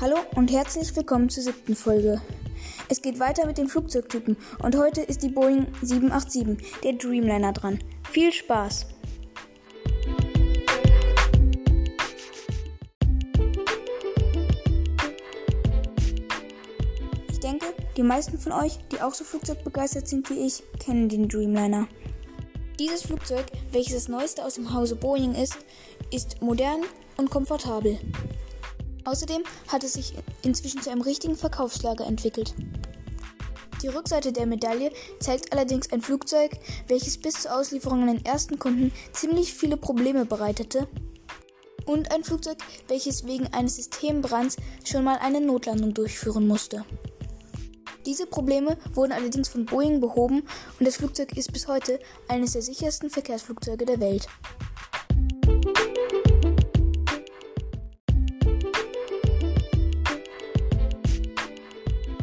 Hallo und herzlich willkommen zur siebten Folge. Es geht weiter mit den Flugzeugtypen und heute ist die Boeing 787, der Dreamliner, dran. Viel Spaß! Ich denke, die meisten von euch, die auch so flugzeugbegeistert sind wie ich, kennen den Dreamliner. Dieses Flugzeug, welches das neueste aus dem Hause Boeing ist, ist modern und komfortabel. Außerdem hat es sich inzwischen zu einem richtigen Verkaufslager entwickelt. Die Rückseite der Medaille zeigt allerdings ein Flugzeug, welches bis zur Auslieferung an den ersten Kunden ziemlich viele Probleme bereitete und ein Flugzeug, welches wegen eines Systembrands schon mal eine Notlandung durchführen musste. Diese Probleme wurden allerdings von Boeing behoben und das Flugzeug ist bis heute eines der sichersten Verkehrsflugzeuge der Welt.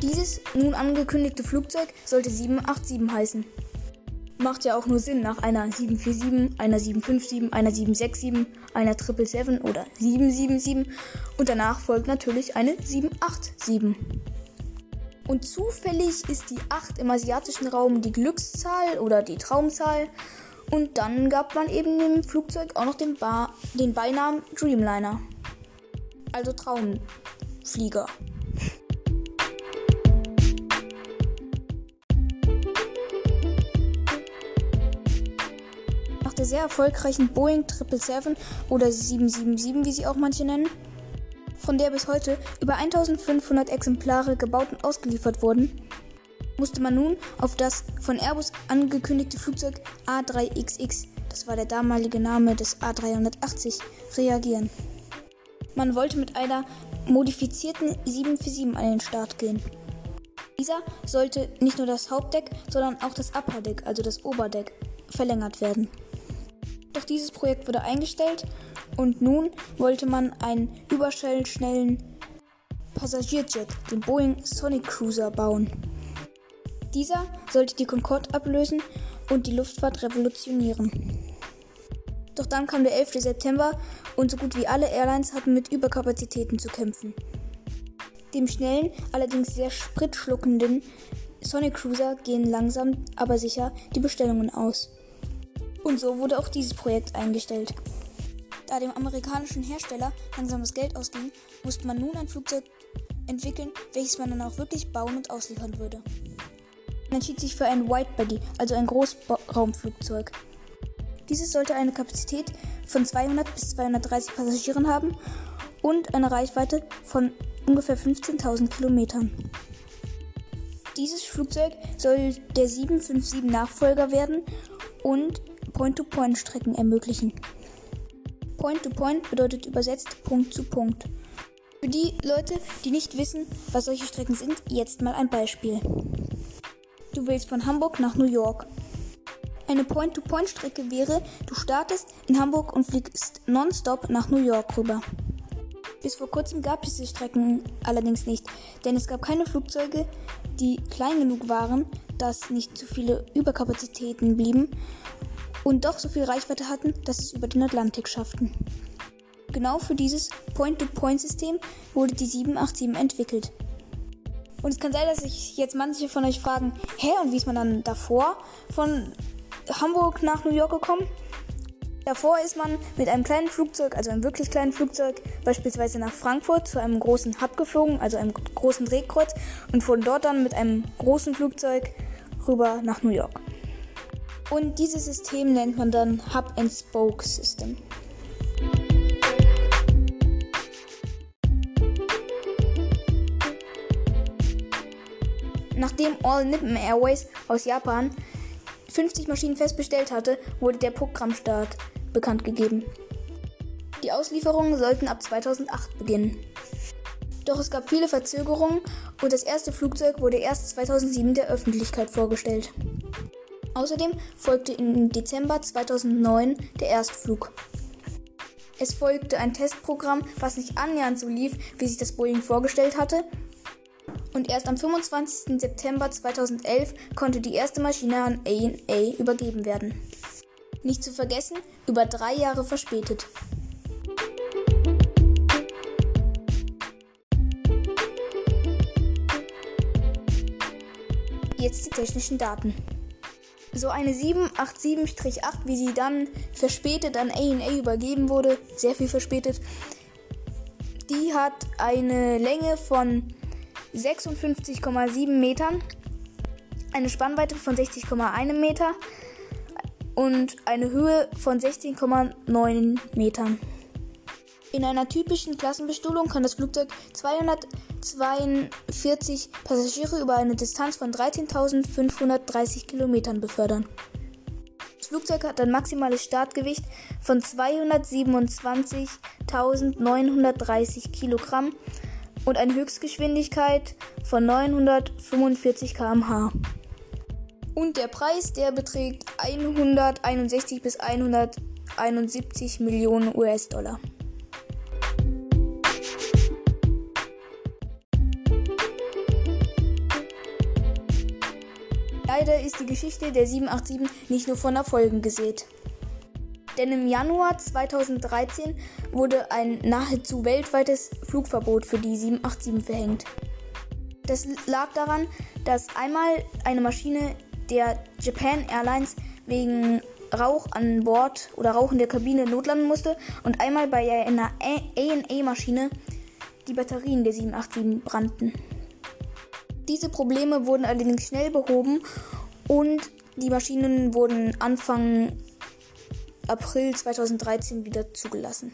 Dieses nun angekündigte Flugzeug sollte 787 heißen. Macht ja auch nur Sinn nach einer 747, einer 757, einer 767, einer 777 oder 777 und danach folgt natürlich eine 787. Und zufällig ist die 8 im asiatischen Raum die Glückszahl oder die Traumzahl. Und dann gab man eben dem Flugzeug auch noch den, ba den Beinamen Dreamliner. Also Traumflieger. Der sehr erfolgreichen Boeing 777 oder 777, wie sie auch manche nennen, von der bis heute über 1500 Exemplare gebaut und ausgeliefert wurden, musste man nun auf das von Airbus angekündigte Flugzeug A3XX, das war der damalige Name des A380, reagieren. Man wollte mit einer modifizierten 747 an den Start gehen. Dieser sollte nicht nur das Hauptdeck, sondern auch das Upper Deck, also das Oberdeck, verlängert werden. Doch dieses Projekt wurde eingestellt und nun wollte man einen überschnellen Passagierjet, den Boeing Sonic Cruiser, bauen. Dieser sollte die Concorde ablösen und die Luftfahrt revolutionieren. Doch dann kam der 11. September und so gut wie alle Airlines hatten mit Überkapazitäten zu kämpfen. Dem schnellen, allerdings sehr spritschluckenden Sonic Cruiser gehen langsam, aber sicher die Bestellungen aus. Und so wurde auch dieses Projekt eingestellt. Da dem amerikanischen Hersteller langsam das Geld ausging, musste man nun ein Flugzeug entwickeln, welches man dann auch wirklich bauen und ausliefern würde. Man entschied sich für ein Widebody, also ein Großraumflugzeug. Dieses sollte eine Kapazität von 200 bis 230 Passagieren haben und eine Reichweite von ungefähr 15.000 Kilometern. Dieses Flugzeug soll der 757 Nachfolger werden und Point-to-Point-Strecken ermöglichen. Point-to-Point -point bedeutet übersetzt Punkt zu Punkt. Für die Leute, die nicht wissen, was solche Strecken sind, jetzt mal ein Beispiel. Du willst von Hamburg nach New York. Eine Point-to-Point-Strecke wäre, du startest in Hamburg und fliegst nonstop nach New York rüber. Bis vor kurzem gab es diese Strecken allerdings nicht, denn es gab keine Flugzeuge, die klein genug waren, dass nicht zu viele Überkapazitäten blieben und doch so viel Reichweite hatten, dass es über den Atlantik schafften. Genau für dieses Point-to-Point-System wurde die 787 entwickelt. Und es kann sein, dass sich jetzt manche von euch fragen, hä, und wie ist man dann davor von Hamburg nach New York gekommen? Davor ist man mit einem kleinen Flugzeug, also einem wirklich kleinen Flugzeug, beispielsweise nach Frankfurt zu einem großen Hub geflogen, also einem großen Drehkreuz, und von dort dann mit einem großen Flugzeug rüber nach New York. Und dieses System nennt man dann Hub-and-Spoke System. Nachdem All Nippon Airways aus Japan 50 Maschinen fest bestellt hatte, wurde der Programmstart bekannt gegeben. Die Auslieferungen sollten ab 2008 beginnen. Doch es gab viele Verzögerungen und das erste Flugzeug wurde erst 2007 der Öffentlichkeit vorgestellt. Außerdem folgte im Dezember 2009 der Erstflug. Es folgte ein Testprogramm, was nicht annähernd so lief, wie sich das Boeing vorgestellt hatte. Und erst am 25. September 2011 konnte die erste Maschine an ANA übergeben werden. Nicht zu vergessen, über drei Jahre verspätet. Jetzt die technischen Daten. So eine 787-8, wie sie dann verspätet an ANA übergeben wurde, sehr viel verspätet, die hat eine Länge von 56,7 Metern, eine Spannweite von 60,1 Meter und eine Höhe von 16,9 Metern. In einer typischen Klassenbestuhlung kann das Flugzeug 242 Passagiere über eine Distanz von 13.530 Kilometern befördern. Das Flugzeug hat ein maximales Startgewicht von 227.930 Kilogramm und eine Höchstgeschwindigkeit von 945 km/h. Und der Preis, der beträgt 161 bis 171 Millionen US-Dollar. Leider ist die Geschichte der 787 nicht nur von Erfolgen gesät. Denn im Januar 2013 wurde ein nahezu weltweites Flugverbot für die 787 verhängt. Das lag daran, dass einmal eine Maschine der Japan Airlines wegen Rauch an Bord oder Rauch in der Kabine notlanden musste und einmal bei einer ANA-Maschine die Batterien der 787 brannten. Diese Probleme wurden allerdings schnell behoben und die Maschinen wurden Anfang April 2013 wieder zugelassen.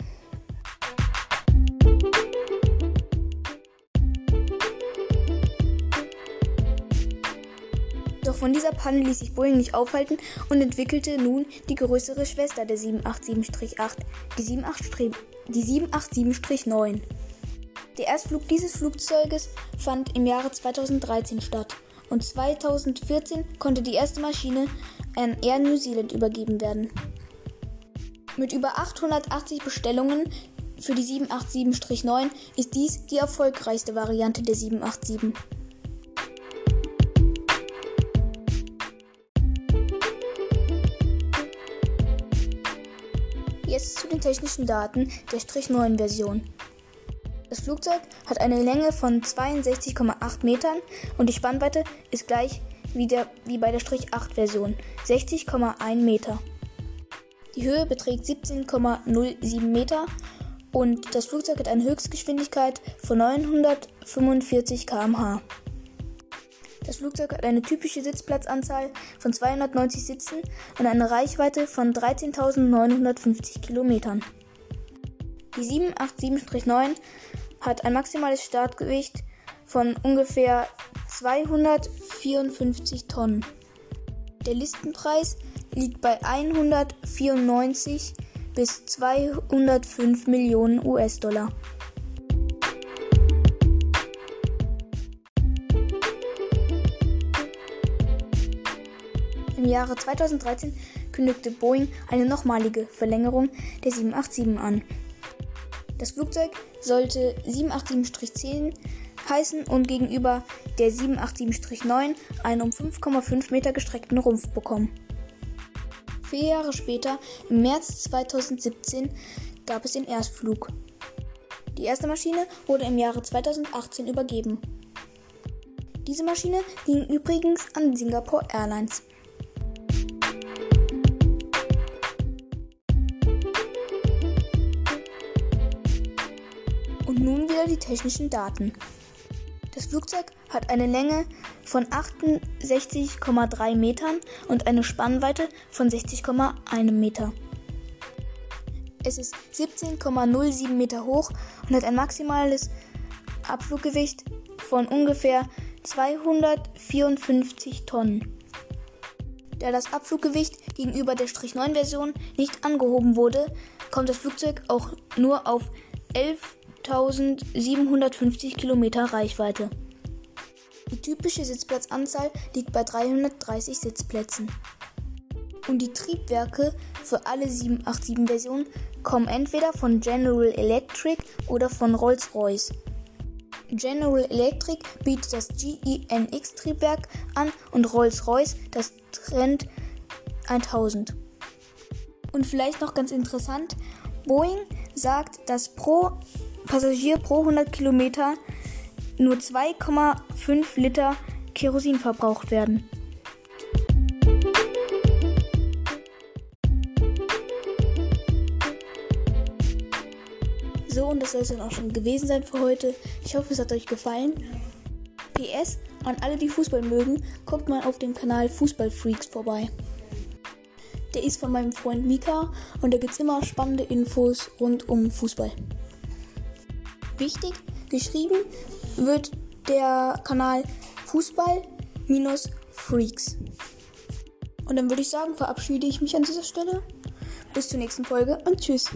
Doch von dieser Panne ließ sich Boeing nicht aufhalten und entwickelte nun die größere Schwester der 787-8, die 787-9. Der Erstflug dieses Flugzeuges fand im Jahre 2013 statt und 2014 konnte die erste Maschine an Air New Zealand übergeben werden. Mit über 880 Bestellungen für die 787-9 ist dies die erfolgreichste Variante der 787. Jetzt zu den technischen Daten der Strich 9 Version. Flugzeug hat eine Länge von 62,8 Metern und die Spannweite ist gleich wie, der, wie bei der Strich 8 Version 60,1 Meter. Die Höhe beträgt 17,07 Meter und das Flugzeug hat eine Höchstgeschwindigkeit von 945 km/h. Das Flugzeug hat eine typische Sitzplatzanzahl von 290 Sitzen und eine Reichweite von 13.950 Kilometern. Die 787-9 hat ein maximales Startgewicht von ungefähr 254 Tonnen. Der Listenpreis liegt bei 194 bis 205 Millionen US-Dollar. Im Jahre 2013 kündigte Boeing eine nochmalige Verlängerung der 787 an. Das Flugzeug sollte 787-10 heißen und gegenüber der 787-9 einen um 5,5 Meter gestreckten Rumpf bekommen. Vier Jahre später, im März 2017, gab es den Erstflug. Die erste Maschine wurde im Jahre 2018 übergeben. Diese Maschine ging übrigens an Singapore Airlines. Die technischen Daten. Das Flugzeug hat eine Länge von 68,3 Metern und eine Spannweite von 60,1 Meter. Es ist 17,07 Meter hoch und hat ein maximales Abfluggewicht von ungefähr 254 Tonnen. Da das Abfluggewicht gegenüber der Strich 9 Version nicht angehoben wurde, kommt das Flugzeug auch nur auf 11 1750 Kilometer Reichweite. Die typische Sitzplatzanzahl liegt bei 330 Sitzplätzen. Und die Triebwerke für alle 787-Versionen kommen entweder von General Electric oder von Rolls-Royce. General Electric bietet das GENX-Triebwerk an und Rolls-Royce das Trent 1000. Und vielleicht noch ganz interessant, Boeing sagt, dass pro Passagier pro 100 Kilometer nur 2,5 Liter Kerosin verbraucht werden. So, und das soll es dann auch schon gewesen sein für heute. Ich hoffe, es hat euch gefallen. PS, an alle, die Fußball mögen, kommt mal auf dem Kanal Fußballfreaks vorbei. Der ist von meinem Freund Mika und da gibt es immer spannende Infos rund um Fußball. Wichtig, geschrieben wird der Kanal Fußball-Freaks. Und dann würde ich sagen, verabschiede ich mich an dieser Stelle. Bis zur nächsten Folge und tschüss.